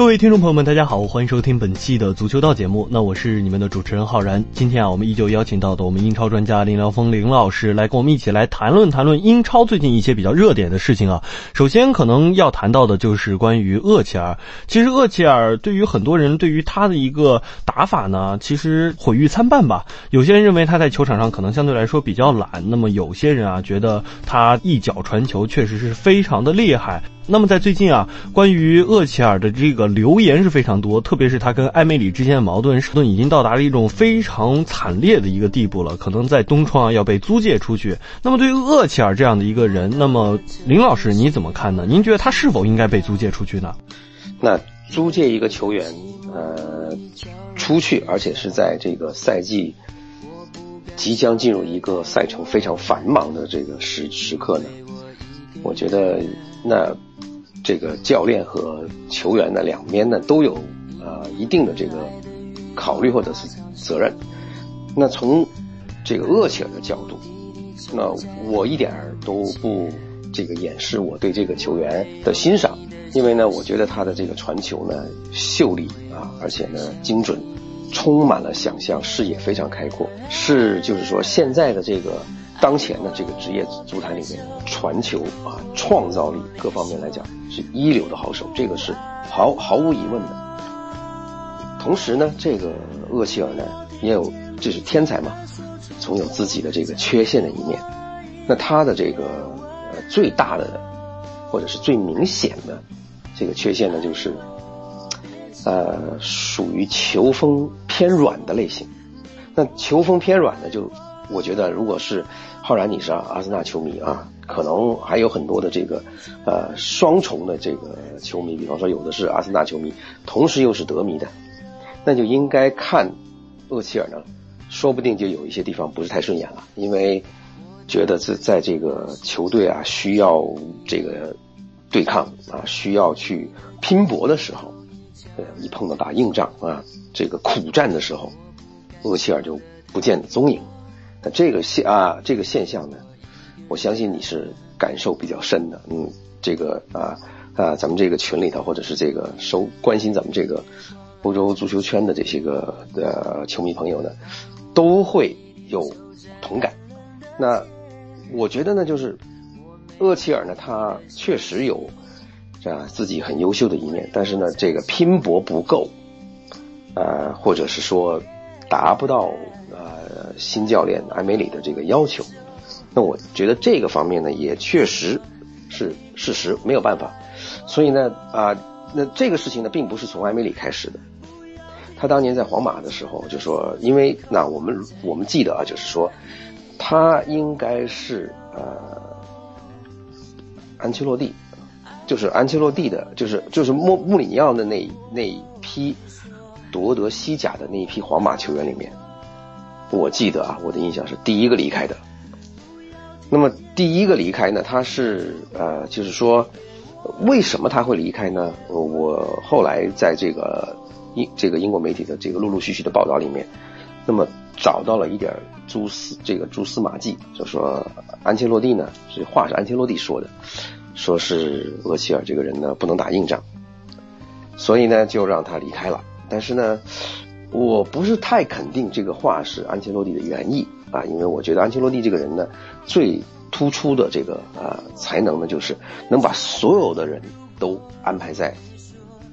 各位听众朋友们，大家好，欢迎收听本期的足球道节目。那我是你们的主持人浩然。今天啊，我们依旧邀请到的我们英超专家林辽峰林老师来跟我们一起来谈论谈论英超最近一些比较热点的事情啊。首先可能要谈到的就是关于厄齐尔。其实厄齐尔对于很多人对于他的一个打法呢，其实毁誉参半吧。有些人认为他在球场上可能相对来说比较懒，那么有些人啊觉得他一脚传球确实是非常的厉害。那么在最近啊，关于厄齐尔的这个留言是非常多，特别是他跟埃梅里之间的矛盾，矛盾已经到达了一种非常惨烈的一个地步了，可能在东窗要被租借出去。那么对于厄齐尔这样的一个人，那么林老师你怎么看呢？您觉得他是否应该被租借出去呢？那租借一个球员，呃，出去，而且是在这个赛季即将进入一个赛程非常繁忙的这个时时刻呢？我觉得那。这个教练和球员呢，两边呢都有啊一定的这个考虑或者是责任。那从这个厄齐尔的角度，那我一点儿都不这个掩饰我对这个球员的欣赏，因为呢，我觉得他的这个传球呢秀丽啊，而且呢精准，充满了想象，视野非常开阔，是就是说现在的这个。当前的这个职业足坛里面，传球啊，创造力各方面来讲是一流的好手，这个是毫毫无疑问的。同时呢，这个厄齐尔呢也有，这是天才嘛，总有自己的这个缺陷的一面。那他的这个呃最大的或者是最明显的这个缺陷呢，就是呃属于球风偏软的类型。那球风偏软的，就我觉得如果是。浩然，你是阿森纳球迷啊？可能还有很多的这个，呃，双重的这个球迷，比方说有的是阿森纳球迷，同时又是德迷的，那就应该看厄齐尔呢，说不定就有一些地方不是太顺眼了，因为觉得在在这个球队啊需要这个对抗啊，需要去拼搏的时候，呃，一碰到打硬仗啊，这个苦战的时候，厄齐尔就不见踪影。那这个现啊，这个现象呢，我相信你是感受比较深的。嗯，这个啊啊，咱们这个群里头，或者是这个收关心咱们这个欧洲足球圈的这些个的球迷朋友呢，都会有同感。那我觉得呢，就是厄齐尔呢，他确实有啊自己很优秀的一面，但是呢，这个拼搏不够，啊，或者是说达不到。呃新教练埃梅里的这个要求，那我觉得这个方面呢，也确实是事实，没有办法。所以呢，啊，那这个事情呢，并不是从埃梅里开始的。他当年在皇马的时候就说，因为那我们我们记得啊，就是说他应该是呃安切洛蒂，就是安切洛蒂的，就是就是穆穆里尼奥的那那一批夺得西甲的那一批皇马球员里面。我记得啊，我的印象是第一个离开的。那么第一个离开呢，他是呃，就是说，为什么他会离开呢？我后来在这个英这个英国媒体的这个陆陆续续的报道里面，那么找到了一点蛛丝这个蛛丝马迹，就说安切洛蒂呢，这话是安切洛蒂说的，说是厄齐尔这个人呢不能打硬仗，所以呢就让他离开了。但是呢。我不是太肯定这个话是安切洛蒂的原意啊，因为我觉得安切洛蒂这个人呢，最突出的这个啊才能呢，就是能把所有的人都安排在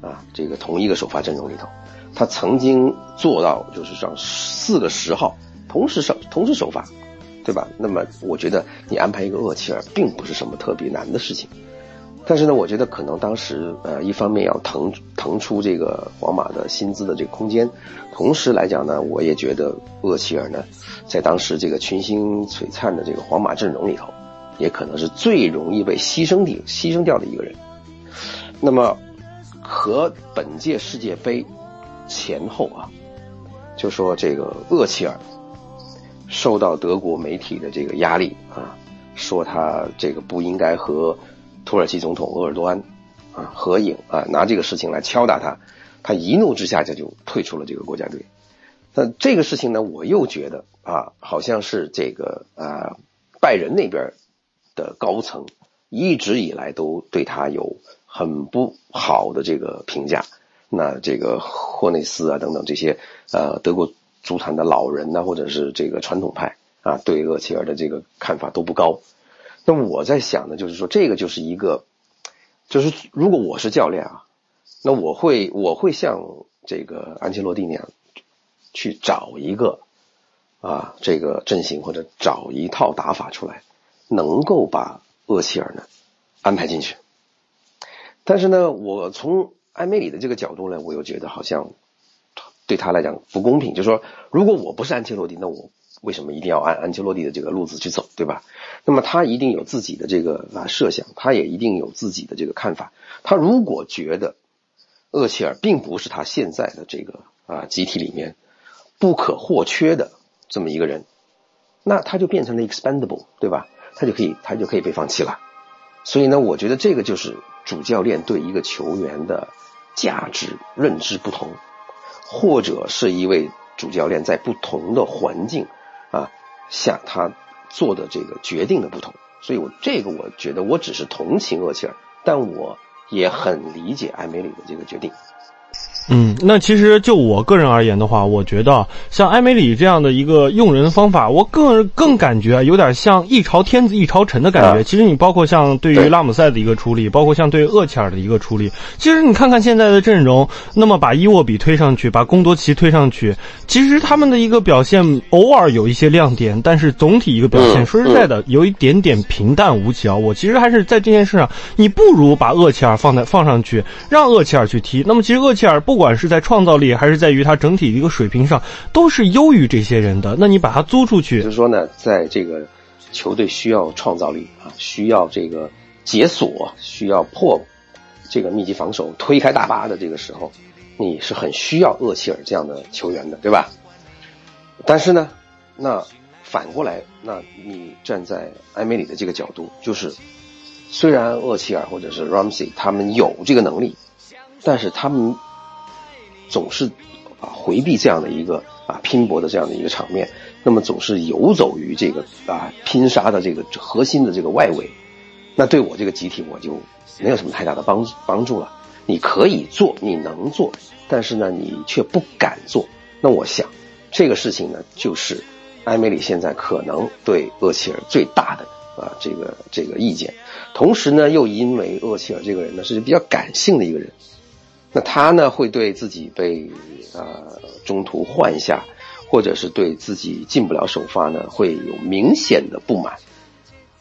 啊这个同一个首发阵容里头。他曾经做到就是让四个十号同时首同时首发，对吧？那么我觉得你安排一个厄齐尔，并不是什么特别难的事情。但是呢，我觉得可能当时呃，一方面要腾腾出这个皇马的薪资的这个空间，同时来讲呢，我也觉得厄齐尔呢，在当时这个群星璀璨的这个皇马阵容里头，也可能是最容易被牺牲的牺牲掉的一个人。那么和本届世界杯前后啊，就说这个厄齐尔受到德国媒体的这个压力啊，说他这个不应该和土耳其总统鄂尔多安啊合影啊，拿这个事情来敲打他，他一怒之下就就退出了这个国家队。那这个事情呢，我又觉得啊，好像是这个啊拜仁那边的高层一直以来都对他有很不好的这个评价。那这个霍内斯啊等等这些呃德国足坛的老人呐，或者是这个传统派啊，对厄齐尔的这个看法都不高。那我在想呢，就是说这个就是一个，就是如果我是教练啊，那我会我会像这个安切洛蒂那样去找一个啊这个阵型或者找一套打法出来，能够把厄齐尔呢安排进去。但是呢，我从艾梅里的这个角度呢，我又觉得好像对他来讲不公平。就是说，如果我不是安切洛蒂，那我为什么一定要按安切洛蒂的这个路子去走，对吧？那么他一定有自己的这个啊设想，他也一定有自己的这个看法。他如果觉得厄齐尔并不是他现在的这个啊集体里面不可或缺的这么一个人，那他就变成了 expendable，对吧？他就可以他就可以被放弃了。所以呢，我觉得这个就是主教练对一个球员的。价值认知不同，或者是一位主教练在不同的环境下他做的这个决定的不同，所以我这个我觉得我只是同情厄齐尔，但我也很理解艾梅里的这个决定。嗯，那其实就我个人而言的话，我觉得像埃梅里这样的一个用人方法，我更更感觉有点像一朝天子一朝臣的感觉。其实你包括像对于拉姆塞的一个处理，包括像对厄齐尔的一个处理，其实你看看现在的阵容，那么把伊沃比推上去，把贡多齐推上去，其实他们的一个表现偶尔有一些亮点，但是总体一个表现，说实在的，有一点点平淡无奇啊。我其实还是在这件事上，你不如把厄齐尔放在放上去，让厄齐尔去踢。那么其实厄齐尔不。不管是在创造力，还是在于他整体的一个水平上，都是优于这些人的。那你把他租出去，就是说呢，在这个球队需要创造力啊，需要这个解锁，需要破这个密集防守、推开大巴的这个时候，你是很需要厄齐尔这样的球员的，对吧？但是呢，那反过来，那你站在埃梅里的这个角度，就是虽然厄齐尔或者是 Ramsey 他们有这个能力，但是他们。总是啊回避这样的一个啊拼搏的这样的一个场面，那么总是游走于这个啊拼杀的这个核心的这个外围，那对我这个集体我就没有什么太大的帮帮助了。你可以做，你能做，但是呢你却不敢做。那我想这个事情呢，就是埃梅里现在可能对厄齐尔最大的啊这个这个意见。同时呢，又因为厄齐尔这个人呢是比较感性的一个人。那他呢，会对自己被呃中途换下，或者是对自己进不了首发呢，会有明显的不满。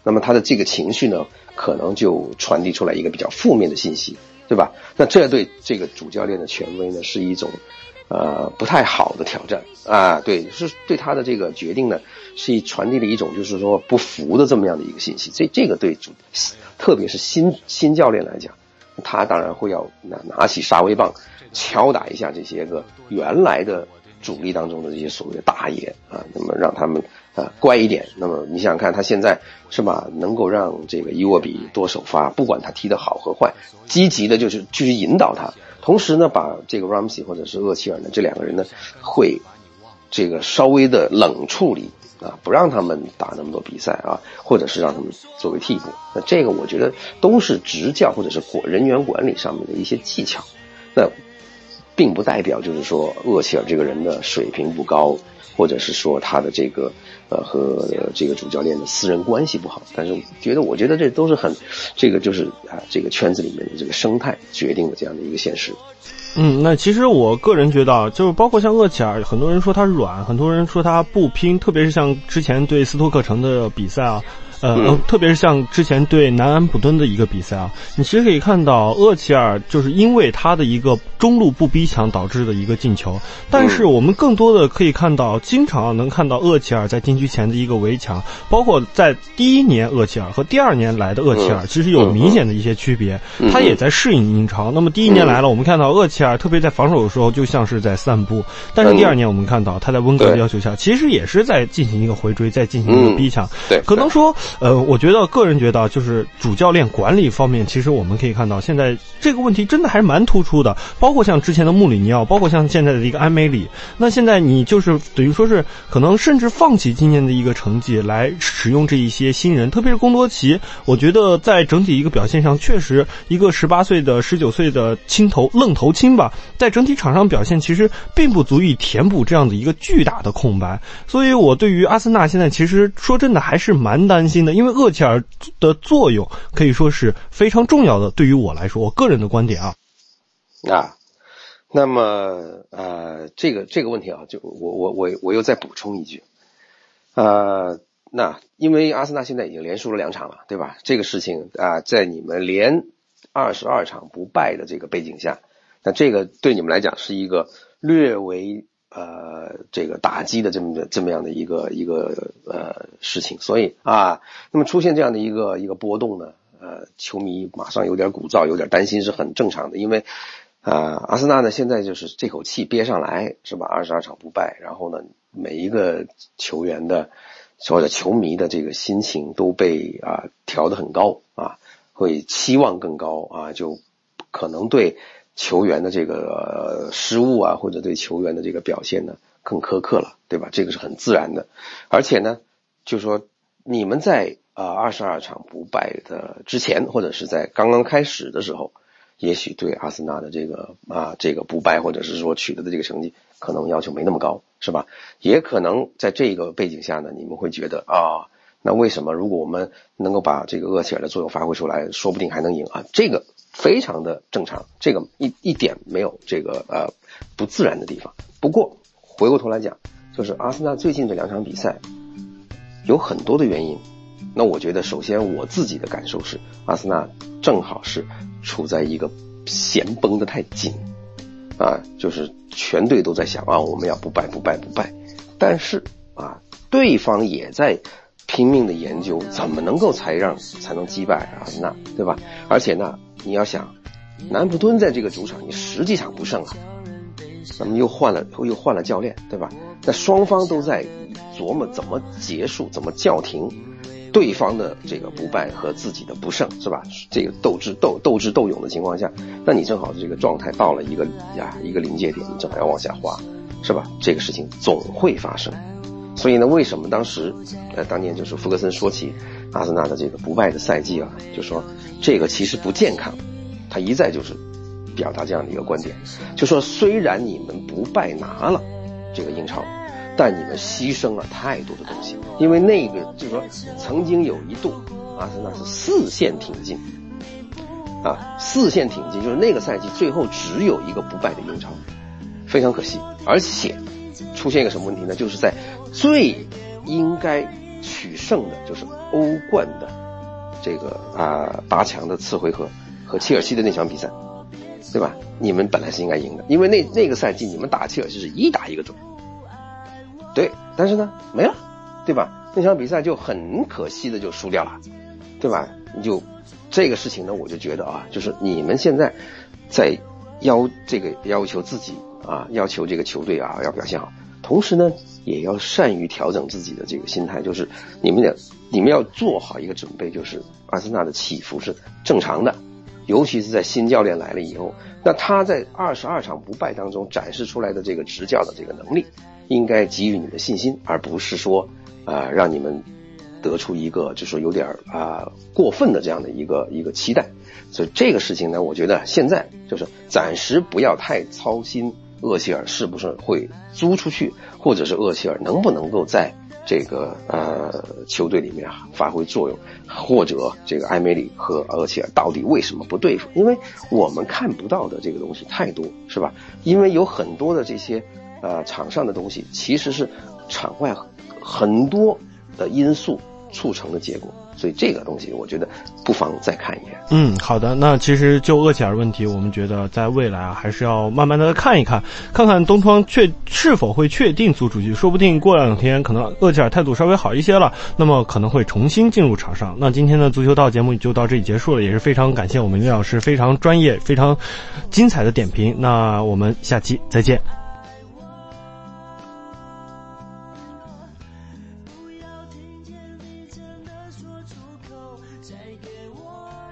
那么他的这个情绪呢，可能就传递出来一个比较负面的信息，对吧？那这对这个主教练的权威呢，是一种呃不太好的挑战啊。对，是对他的这个决定呢，是传递了一种就是说不服的这么样的一个信息。这这个对主，特别是新新教练来讲。他当然会要拿拿起杀威棒，敲打一下这些个原来的主力当中的这些所谓的大爷啊，那么让他们啊乖一点。那么你想想看，他现在是吧，能够让这个伊沃比多首发，不管他踢得好和坏，积极的就是继续引导他，同时呢，把这个 Ramsey 或者是厄齐尔呢这两个人呢，会这个稍微的冷处理。啊，不让他们打那么多比赛啊，或者是让他们作为替补，那这个我觉得都是执教或者是管人员管理上面的一些技巧，那并不代表就是说厄齐尔这个人的水平不高，或者是说他的这个呃和这个主教练的私人关系不好，但是觉得我觉得这都是很这个就是啊这个圈子里面的这个生态决定的这样的一个现实。嗯，那其实我个人觉得啊，就是包括像厄齐尔，很多人说他软，很多人说他不拼，特别是像之前对斯托克城的比赛啊，呃，特别是像之前对南安普敦的一个比赛啊，你其实可以看到厄齐尔就是因为他的一个中路不逼抢导致的一个进球，但是我们更多的可以看到，经常能看到厄齐尔在禁区前的一个围墙，包括在第一年厄齐尔和第二年来的厄齐尔，其实有明显的一些区别，他也在适应英超。那么第一年来了，我们看到厄齐尔特别在防守的时候就像是在散步，但是第二年我们看到他在温格的要求下，其实也是在进行一个回追，在进行一个逼抢。对，可能说。呃，我觉得个人觉得，就是主教练管理方面，其实我们可以看到，现在这个问题真的还是蛮突出的。包括像之前的穆里尼奥，包括像现在的一个安梅里。那现在你就是等于说是可能甚至放弃今年的一个成绩来使用这一些新人，特别是贡多齐。我觉得在整体一个表现上，确实一个十八岁的、十九岁的青头愣头青吧，在整体场上表现其实并不足以填补这样的一个巨大的空白。所以我对于阿森纳现在其实说真的还是蛮担心。因为厄齐尔的作用可以说是非常重要的，对于我来说，我个人的观点啊。啊，那么呃，这个这个问题啊，就我我我我又再补充一句，呃，那因为阿森纳现在已经连输了两场了，对吧？这个事情啊，在你们连二十二场不败的这个背景下，那这个对你们来讲是一个略微。呃，这个打击的这么的这么样的一个一个呃事情，所以啊，那么出现这样的一个一个波动呢，呃，球迷马上有点鼓噪，有点担心是很正常的，因为啊，阿森纳呢现在就是这口气憋上来是吧？二十二场不败，然后呢，每一个球员的或者球迷的这个心情都被啊调得很高啊，会期望更高啊，就可能对。球员的这个失误啊，或者对球员的这个表现呢，更苛刻了，对吧？这个是很自然的。而且呢，就说你们在啊二十二场不败的之前，或者是在刚刚开始的时候，也许对阿森纳的这个啊这个不败，或者是说取得的这个成绩，可能要求没那么高，是吧？也可能在这个背景下呢，你们会觉得啊，那为什么如果我们能够把这个厄齐尔的作用发挥出来，说不定还能赢啊？这个。非常的正常，这个一一点没有这个呃不自然的地方。不过回过头来讲，就是阿森纳最近这两场比赛有很多的原因。那我觉得，首先我自己的感受是，阿森纳正好是处在一个弦绷得太紧啊，就是全队都在想啊，我们要不败不败不败。但是啊，对方也在拼命的研究怎么能够才让才能击败阿森纳，对吧？而且呢。你要想，南普敦在这个主场，你十几场不胜啊，那么又换了又换了教练，对吧？那双方都在琢磨怎么结束，怎么叫停对方的这个不败和自己的不胜，是吧？这个斗智斗斗智斗勇的情况下，那你正好这个状态到了一个呀一个临界点，你正好要往下滑，是吧？这个事情总会发生。所以呢，为什么当时呃当年就是福格森说起。阿森纳的这个不败的赛季啊，就说这个其实不健康，他一再就是表达这样的一个观点，就说虽然你们不败拿了这个英超，但你们牺牲了太多的东西，因为那个就是说曾经有一度阿森纳是四线挺进，啊四线挺进，就是那个赛季最后只有一个不败的英超，非常可惜，而且出现一个什么问题呢？就是在最应该。取胜的就是欧冠的这个啊八强的次回合和切尔西的那场比赛，对吧？你们本来是应该赢的，因为那那个赛季你们打切尔西是一打一个准，对。但是呢，没了，对吧？那场比赛就很可惜的就输掉了，对吧？你就这个事情呢，我就觉得啊，就是你们现在在要这个要求自己啊，要求这个球队啊要表现好，同时呢。也要善于调整自己的这个心态，就是你们的你们要做好一个准备，就是阿森纳的起伏是正常的，尤其是在新教练来了以后，那他在二十二场不败当中展示出来的这个执教的这个能力，应该给予你的信心，而不是说啊让你们得出一个就说有点啊过分的这样的一个一个期待。所以这个事情呢，我觉得现在就是暂时不要太操心。厄齐尔是不是会租出去，或者是厄齐尔能不能够在这个呃球队里面发挥作用，或者这个埃梅里和厄齐尔到底为什么不对付？因为我们看不到的这个东西太多，是吧？因为有很多的这些呃场上的东西，其实是场外很多的因素促成的结果。所以这个东西我觉得不妨再看一眼。嗯，好的。那其实就厄齐尔问题，我们觉得在未来啊，还是要慢慢的看一看，看看东窗确是否会确定租出去，说不定过两天可能厄齐尔态度稍微好一些了，那么可能会重新进入场上。那今天的足球道节目就到这里结束了，也是非常感谢我们林老师非常专业、非常精彩的点评。那我们下期再见。再给我。